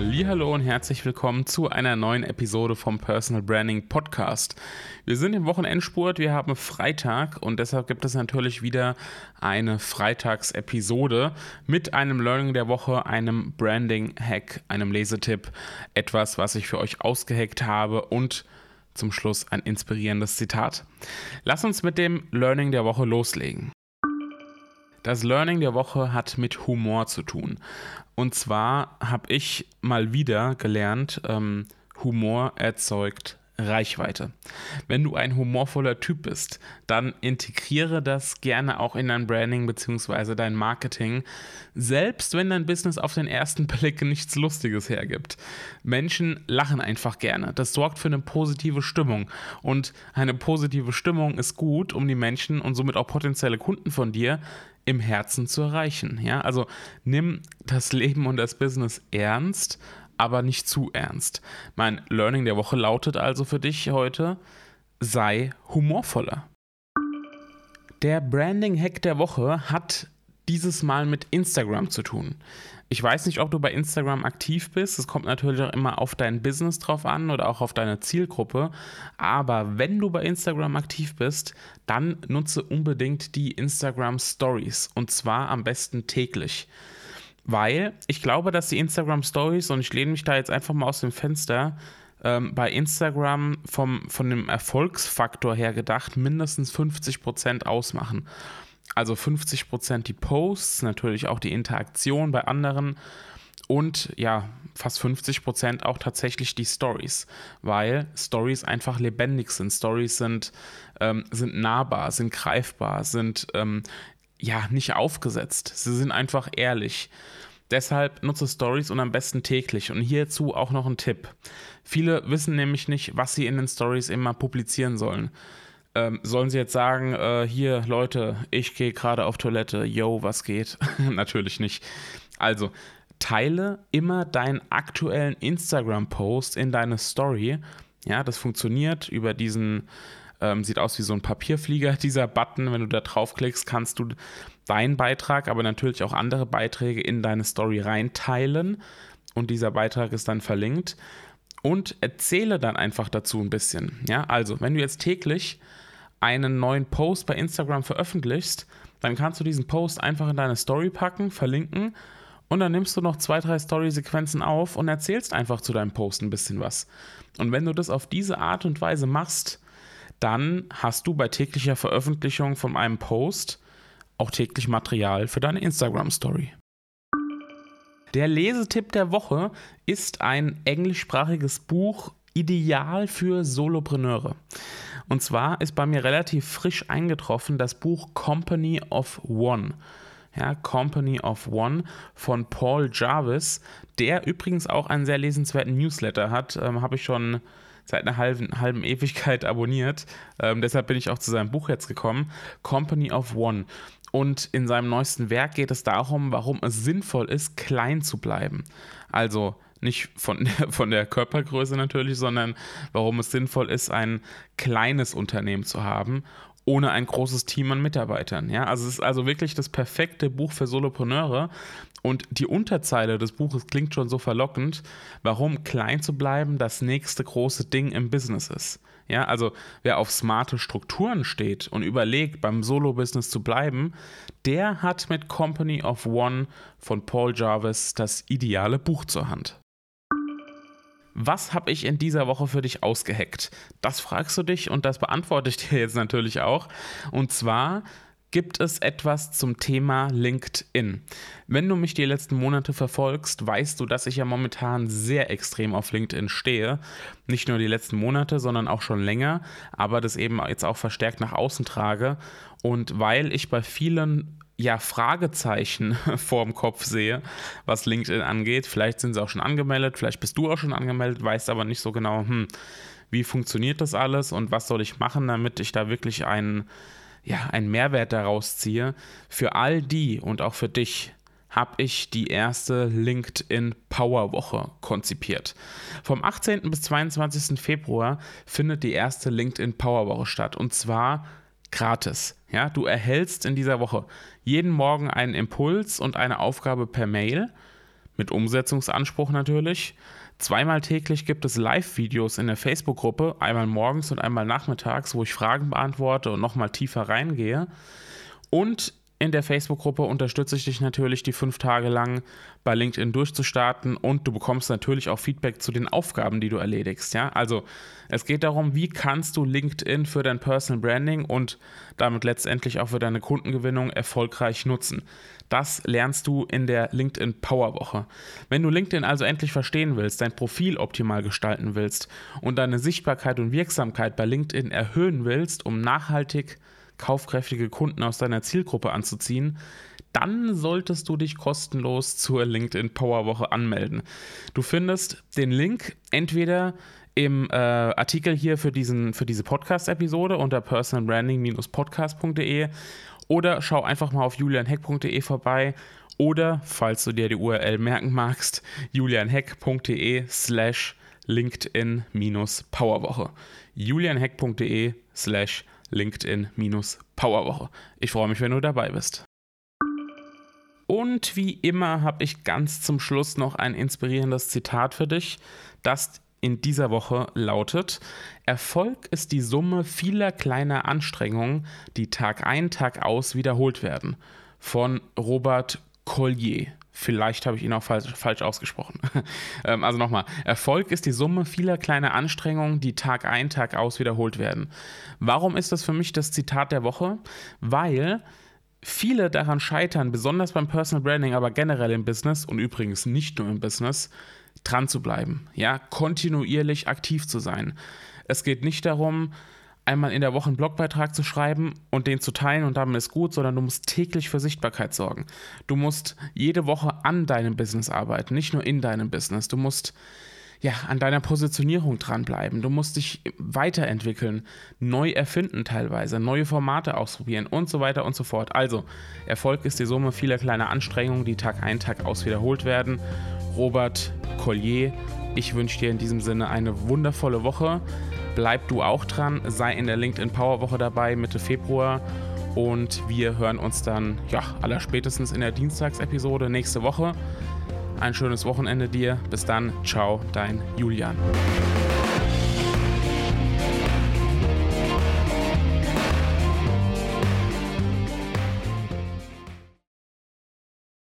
Hallo und herzlich willkommen zu einer neuen Episode vom Personal Branding Podcast. Wir sind im Wochenendspurt, wir haben Freitag und deshalb gibt es natürlich wieder eine Freitagsepisode mit einem Learning der Woche, einem Branding Hack, einem Lesetipp, etwas, was ich für euch ausgeheckt habe und zum Schluss ein inspirierendes Zitat. Lass uns mit dem Learning der Woche loslegen. Das Learning der Woche hat mit Humor zu tun. Und zwar habe ich mal wieder gelernt, ähm, Humor erzeugt Reichweite. Wenn du ein humorvoller Typ bist, dann integriere das gerne auch in dein Branding bzw. dein Marketing, selbst wenn dein Business auf den ersten Blick nichts Lustiges hergibt. Menschen lachen einfach gerne. Das sorgt für eine positive Stimmung. Und eine positive Stimmung ist gut, um die Menschen und somit auch potenzielle Kunden von dir im Herzen zu erreichen. Ja, also nimm das Leben und das Business ernst aber nicht zu ernst. Mein Learning der Woche lautet also für dich heute, sei humorvoller. Der Branding-Hack der Woche hat dieses Mal mit Instagram zu tun. Ich weiß nicht, ob du bei Instagram aktiv bist. Es kommt natürlich auch immer auf dein Business drauf an oder auch auf deine Zielgruppe. Aber wenn du bei Instagram aktiv bist, dann nutze unbedingt die Instagram Stories und zwar am besten täglich weil ich glaube, dass die Instagram Stories, und ich lehne mich da jetzt einfach mal aus dem Fenster, ähm, bei Instagram vom, von dem Erfolgsfaktor her gedacht mindestens 50% ausmachen. Also 50% die Posts, natürlich auch die Interaktion bei anderen und ja, fast 50% auch tatsächlich die Stories, weil Stories einfach lebendig sind. Stories sind, ähm, sind nahbar, sind greifbar, sind ähm, ja nicht aufgesetzt. Sie sind einfach ehrlich. Deshalb nutze Stories und am besten täglich. Und hierzu auch noch ein Tipp. Viele wissen nämlich nicht, was sie in den Stories immer publizieren sollen. Ähm, sollen sie jetzt sagen, äh, hier Leute, ich gehe gerade auf Toilette, yo, was geht? Natürlich nicht. Also, teile immer deinen aktuellen Instagram-Post in deine Story. Ja, das funktioniert über diesen ähm, sieht aus wie so ein Papierflieger, dieser Button. Wenn du da draufklickst, kannst du deinen Beitrag, aber natürlich auch andere Beiträge in deine Story reinteilen. Und dieser Beitrag ist dann verlinkt. Und erzähle dann einfach dazu ein bisschen. Ja, also, wenn du jetzt täglich einen neuen Post bei Instagram veröffentlichst, dann kannst du diesen Post einfach in deine Story packen, verlinken und dann nimmst du noch zwei, drei Story-Sequenzen auf und erzählst einfach zu deinem Post ein bisschen was. Und wenn du das auf diese Art und Weise machst, dann hast du bei täglicher Veröffentlichung von einem Post auch täglich Material für deine Instagram-Story. Der Lesetipp der Woche ist ein englischsprachiges Buch ideal für Solopreneure. Und zwar ist bei mir relativ frisch eingetroffen das Buch Company of One. Ja, Company of One von Paul Jarvis, der übrigens auch einen sehr lesenswerten Newsletter hat. Ähm, Habe ich schon seit einer halben, halben Ewigkeit abonniert. Ähm, deshalb bin ich auch zu seinem Buch jetzt gekommen. Company of One. Und in seinem neuesten Werk geht es darum, warum es sinnvoll ist, klein zu bleiben. Also nicht von der, von der Körpergröße natürlich, sondern warum es sinnvoll ist, ein kleines Unternehmen zu haben ohne ein großes Team an Mitarbeitern. Ja, also es ist also wirklich das perfekte Buch für Solopreneure. Und die Unterzeile des Buches klingt schon so verlockend, warum klein zu bleiben das nächste große Ding im Business ist. Ja, also wer auf smarte Strukturen steht und überlegt, beim Solo-Business zu bleiben, der hat mit Company of One von Paul Jarvis das ideale Buch zur Hand. Was habe ich in dieser Woche für dich ausgeheckt? Das fragst du dich und das beantworte ich dir jetzt natürlich auch. Und zwar gibt es etwas zum Thema LinkedIn. Wenn du mich die letzten Monate verfolgst, weißt du, dass ich ja momentan sehr extrem auf LinkedIn stehe. Nicht nur die letzten Monate, sondern auch schon länger, aber das eben jetzt auch verstärkt nach außen trage. Und weil ich bei vielen ja, Fragezeichen vorm Kopf sehe, was LinkedIn angeht. Vielleicht sind sie auch schon angemeldet, vielleicht bist du auch schon angemeldet, weißt aber nicht so genau, hm, wie funktioniert das alles und was soll ich machen, damit ich da wirklich einen, ja, einen Mehrwert daraus ziehe. Für all die und auch für dich habe ich die erste LinkedIn Power Woche konzipiert. Vom 18. bis 22. Februar findet die erste LinkedIn Power Woche statt und zwar gratis. Ja, du erhältst in dieser Woche jeden Morgen einen Impuls und eine Aufgabe per Mail mit Umsetzungsanspruch natürlich. Zweimal täglich gibt es Live-Videos in der Facebook-Gruppe, einmal morgens und einmal nachmittags, wo ich Fragen beantworte und nochmal tiefer reingehe. Und in der Facebook-Gruppe unterstütze ich dich natürlich, die fünf Tage lang bei LinkedIn durchzustarten und du bekommst natürlich auch Feedback zu den Aufgaben, die du erledigst. Ja? Also es geht darum, wie kannst du LinkedIn für dein Personal Branding und damit letztendlich auch für deine Kundengewinnung erfolgreich nutzen. Das lernst du in der LinkedIn Power Woche. Wenn du LinkedIn also endlich verstehen willst, dein Profil optimal gestalten willst und deine Sichtbarkeit und Wirksamkeit bei LinkedIn erhöhen willst, um nachhaltig kaufkräftige Kunden aus deiner Zielgruppe anzuziehen, dann solltest du dich kostenlos zur LinkedIn Power Woche anmelden. Du findest den Link entweder im äh, Artikel hier für, diesen, für diese Podcast-Episode unter personalbranding-podcast.de oder schau einfach mal auf julianheck.de vorbei oder, falls du dir die URL merken magst, julianheck.de slash LinkedIn-Powerwoche. julianheck.de slash LinkedIn-Powerwoche. Ich freue mich, wenn du dabei bist. Und wie immer habe ich ganz zum Schluss noch ein inspirierendes Zitat für dich, das in dieser Woche lautet: Erfolg ist die Summe vieler kleiner Anstrengungen, die Tag ein, Tag aus wiederholt werden. Von Robert Collier. Vielleicht habe ich ihn auch falsch, falsch ausgesprochen. Ähm, also nochmal, Erfolg ist die Summe vieler kleiner Anstrengungen, die Tag ein, Tag aus wiederholt werden. Warum ist das für mich das Zitat der Woche? Weil viele daran scheitern, besonders beim Personal Branding, aber generell im Business und übrigens nicht nur im Business, dran zu bleiben, ja, kontinuierlich aktiv zu sein. Es geht nicht darum, einmal in der Woche einen Blogbeitrag zu schreiben und den zu teilen und damit ist gut, sondern du musst täglich für Sichtbarkeit sorgen. Du musst jede Woche an deinem Business arbeiten, nicht nur in deinem Business. Du musst ja, an deiner Positionierung dranbleiben. Du musst dich weiterentwickeln, neu erfinden teilweise, neue Formate ausprobieren und so weiter und so fort. Also, Erfolg ist die Summe vieler kleiner Anstrengungen, die Tag ein, Tag aus wiederholt werden. Robert Collier, ich wünsche dir in diesem Sinne eine wundervolle Woche bleib du auch dran, sei in der LinkedIn Power Woche dabei Mitte Februar und wir hören uns dann ja allerspätestens in der Dienstagsepisode nächste Woche. Ein schönes Wochenende dir. Bis dann. Ciao, dein Julian.